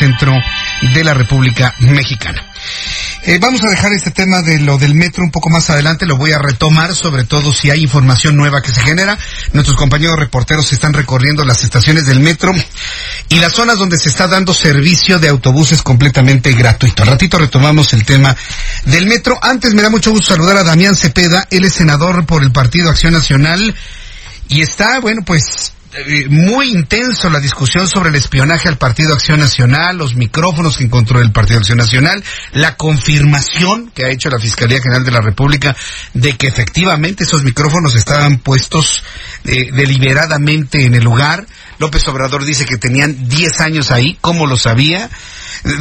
Centro de la República Mexicana. Eh, vamos a dejar este tema de lo del metro un poco más adelante, lo voy a retomar, sobre todo si hay información nueva que se genera. Nuestros compañeros reporteros están recorriendo las estaciones del metro y las zonas donde se está dando servicio de autobuses completamente gratuito. Al ratito retomamos el tema del metro. Antes me da mucho gusto saludar a Damián Cepeda, él es senador por el Partido Acción Nacional y está, bueno, pues eh, muy intenso la discusión sobre el espionaje al Partido Acción Nacional, los micrófonos que encontró el Partido Acción Nacional, la confirmación que ha hecho la Fiscalía General de la República de que efectivamente esos micrófonos estaban puestos eh, deliberadamente en el lugar. López Obrador dice que tenían 10 años ahí, ¿cómo lo sabía?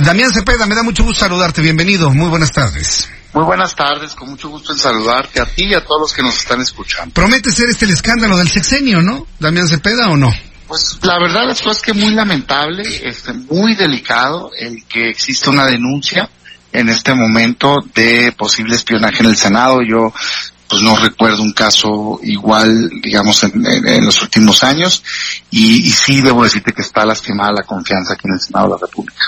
Damián Cepeda, me da mucho gusto saludarte, bienvenido, muy buenas tardes. Muy buenas tardes, con mucho gusto en saludarte a ti y a todos los que nos están escuchando. Promete ser este el escándalo del sexenio, ¿no? Damián Cepeda o no? Pues la verdad es que muy lamentable, este, muy delicado el que existe una denuncia en este momento de posible espionaje en el Senado. Yo pues no recuerdo un caso igual, digamos, en, los últimos años y, y, sí debo decirte que está lastimada la confianza aquí en el Senado de la República.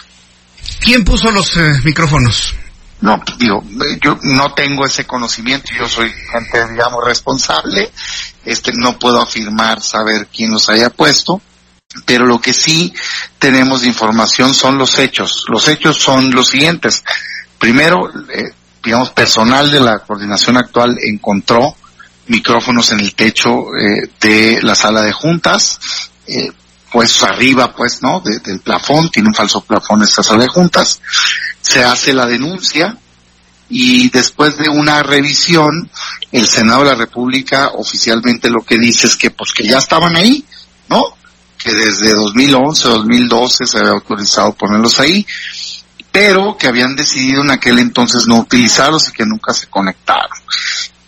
¿Quién puso los eh, micrófonos? No, digo, yo no tengo ese conocimiento, yo soy gente, digamos, responsable, este, no puedo afirmar saber quién los haya puesto, pero lo que sí tenemos de información son los hechos. Los hechos son los siguientes. Primero, eh, digamos, personal de la coordinación actual encontró micrófonos en el techo eh, de la sala de juntas, eh, pues arriba, pues, ¿no? del plafón, tiene un falso plafón esta sala de juntas se hace la denuncia y después de una revisión, el Senado de la República oficialmente lo que dice es que pues que ya estaban ahí, ¿no? Que desde 2011, 2012 se había autorizado ponerlos ahí, pero que habían decidido en aquel entonces no utilizarlos y que nunca se conectaron.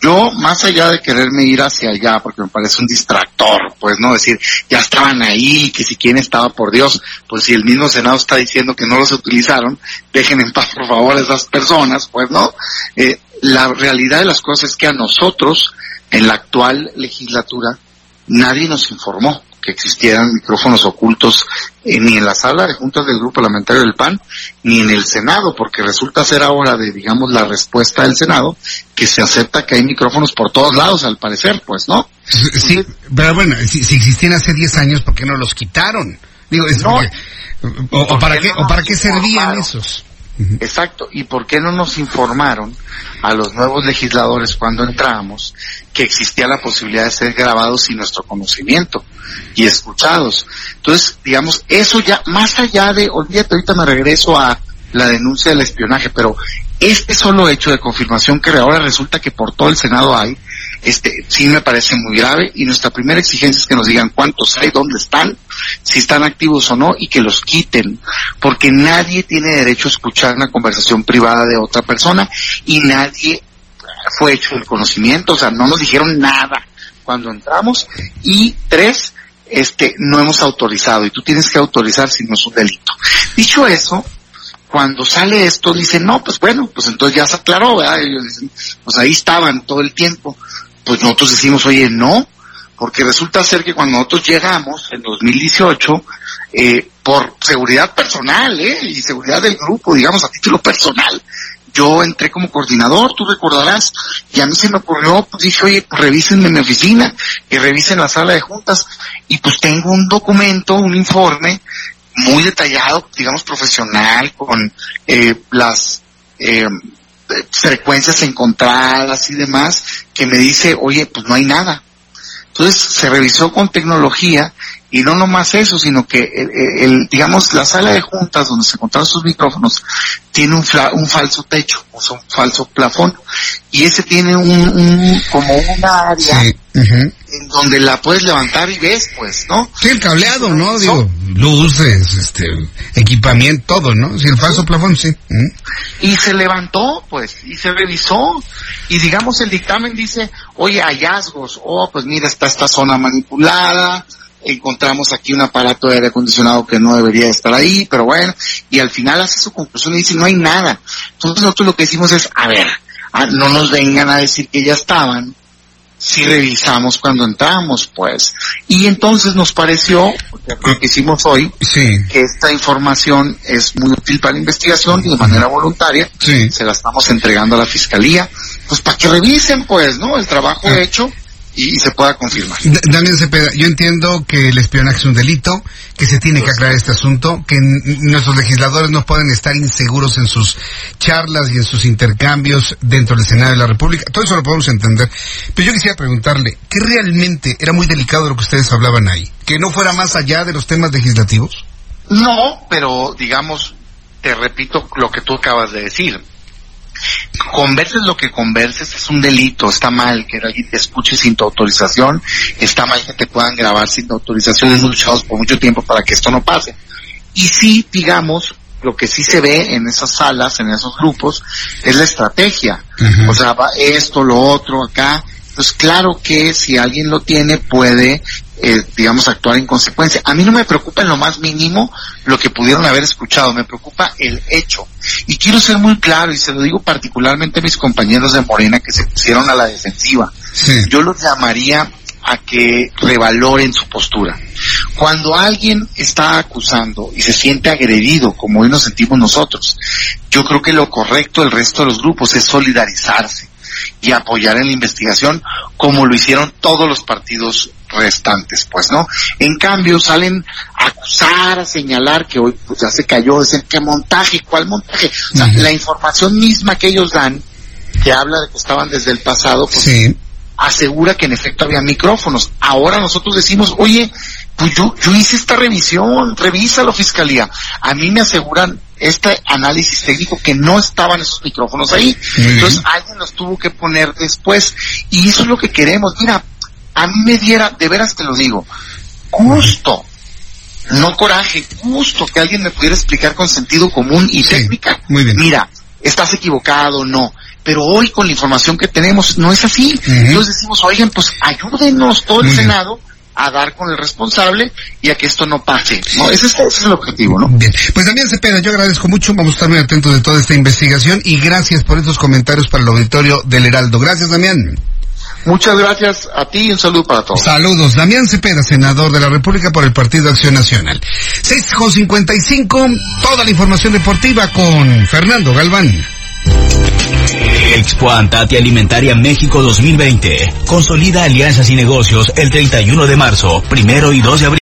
Yo, más allá de quererme ir hacia allá, porque me parece un distractor, pues no decir, ya estaban ahí, que si quién estaba por Dios, pues si el mismo Senado está diciendo que no los utilizaron, dejen en paz por favor a esas personas, pues no. Eh, la realidad de las cosas es que a nosotros, en la actual legislatura, nadie nos informó que existieran micrófonos ocultos eh, ni en la sala de juntas del grupo parlamentario del PAN ni en el Senado, porque resulta ser ahora de, digamos, la respuesta del Senado que se acepta que hay micrófonos por todos lados, al parecer, pues, ¿no? Sí, pero bueno, si, existían hace 10 años, ¿por qué no los quitaron? Digo, o, para qué, o para qué servían esos? Exacto. ¿Y por qué no nos informaron a los nuevos legisladores cuando entramos que existía la posibilidad de ser grabados sin nuestro conocimiento y escuchados? Entonces, digamos, eso ya, más allá de, olvídate, ahorita me regreso a la denuncia del espionaje, pero este solo hecho de confirmación que ahora resulta que por todo el Senado hay, este sí me parece muy grave y nuestra primera exigencia es que nos digan cuántos hay, dónde están, si están activos o no y que los quiten, porque nadie tiene derecho a escuchar una conversación privada de otra persona y nadie fue hecho el conocimiento, o sea, no nos dijeron nada cuando entramos y tres, este, no hemos autorizado y tú tienes que autorizar si no es un delito. Dicho eso, cuando sale esto dicen, no, pues bueno, pues entonces ya se aclaró, ¿verdad? Ellos dicen, pues ahí estaban todo el tiempo pues nosotros decimos, oye, no, porque resulta ser que cuando nosotros llegamos en 2018, eh, por seguridad personal, ¿eh? Y seguridad del grupo, digamos, a título personal, yo entré como coordinador, tú recordarás, y a mí se me ocurrió, pues dije, oye, pues revísenme mi oficina, y revisen la sala de juntas, y pues tengo un documento, un informe, muy detallado, digamos, profesional, con eh, las eh, frecuencias encontradas y demás, que me dice, oye, pues no hay nada. Entonces se revisó con tecnología Y no nomás eso, sino que el, digamos, la sala de juntas donde se encontraron sus micrófonos tiene un, un falso techo, o sea, un falso plafón. Y ese tiene un, un como una área en donde la puedes levantar y ves, pues, ¿no? Sí, el cableado, ¿no? Digo, luces, este, equipamiento, todo, ¿no? Sí, el falso plafón, sí. Y se levantó, pues, y se revisó. Y digamos, el dictamen dice, oye, hallazgos, oh, pues mira, está esta zona manipulada, encontramos aquí un aparato de aire acondicionado que no debería estar ahí, pero bueno, y al final hace su conclusión y dice, no hay nada. Entonces nosotros lo que decimos es, a ver, no nos vengan a decir que ya estaban, si revisamos cuando entramos, pues. Y entonces nos pareció, lo que hicimos hoy, que esta información es muy útil para la investigación y de manera voluntaria se la estamos entregando a la fiscalía, pues para que revisen, pues, ¿no? El trabajo ah. hecho y, se pueda confirmar. Daniel Cepeda, yo entiendo que el espionaje es un delito, que se tiene que aclarar este asunto, que nuestros legisladores no pueden estar inseguros en sus charlas y en sus intercambios dentro del Senado de la República. Todo eso lo podemos entender. Pero yo quisiera preguntarle, ¿qué realmente era muy delicado lo que ustedes hablaban ahí? ¿Que no fuera más allá de los temas legislativos? No, pero digamos, te repito lo que tú acabas de decir converses lo que converses es un delito, está mal que alguien te escuche sin tu autorización, está mal que te puedan grabar sin tu autorización, hemos luchado por mucho tiempo para que esto no pase. Y sí, digamos, lo que sí se ve en esas salas, en esos grupos, es la estrategia. O sea, va esto, lo otro, acá. Pues claro que si alguien lo tiene puede eh, digamos, actuar en consecuencia. A mí no me preocupa en lo más mínimo lo que pudieron haber escuchado, me preocupa el hecho. Y quiero ser muy claro, y se lo digo particularmente a mis compañeros de Morena que se pusieron a la defensiva. Yo los llamaría a que revaloren su postura. Cuando alguien está acusando y se siente agredido, como hoy nos sentimos nosotros, yo creo que lo correcto del resto de los grupos es solidarizarse y apoyar en la investigación como lo hicieron todos los partidos restantes, pues, ¿no? En cambio, salen a acusar, a señalar que hoy pues ya se cayó, dicen, ¿qué montaje? ¿Cuál montaje? O sea, la información misma que ellos dan, que habla de que estaban desde el pasado, pues, asegura que en efecto había micrófonos. Ahora nosotros decimos, oye, pues yo, yo hice esta revisión, revísalo fiscalía. A mí me aseguran este análisis técnico que no estaban esos micrófonos ahí. Entonces alguien los tuvo que poner después. Y eso es lo que queremos. Mira, a mí me diera, de veras te lo digo, gusto, no coraje, gusto que alguien me pudiera explicar con sentido común y técnica. Muy bien. Mira, estás equivocado, no. Pero hoy con la información que tenemos no es así. Entonces decimos, oigan, pues ayúdenos todo el Senado a dar con el responsable y a que esto no pase. ¿no? Ese, es, el objetivo, ¿no? Bien. Pues Damián Cepeda, yo agradezco mucho, vamos a estar muy atentos de toda esta investigación y gracias por estos comentarios para el auditorio del Heraldo. Gracias, Damián. Muchas gracias a ti y un saludo para todos. Saludos. Damián Cepeda, senador de la República por el Partido Acción Nacional. 6.55, toda la información deportiva con Fernando Galván. Expo Antati Alimentaria México 2020. Consolida alianzas y negocios el 31 de marzo, primero y 2 de abril.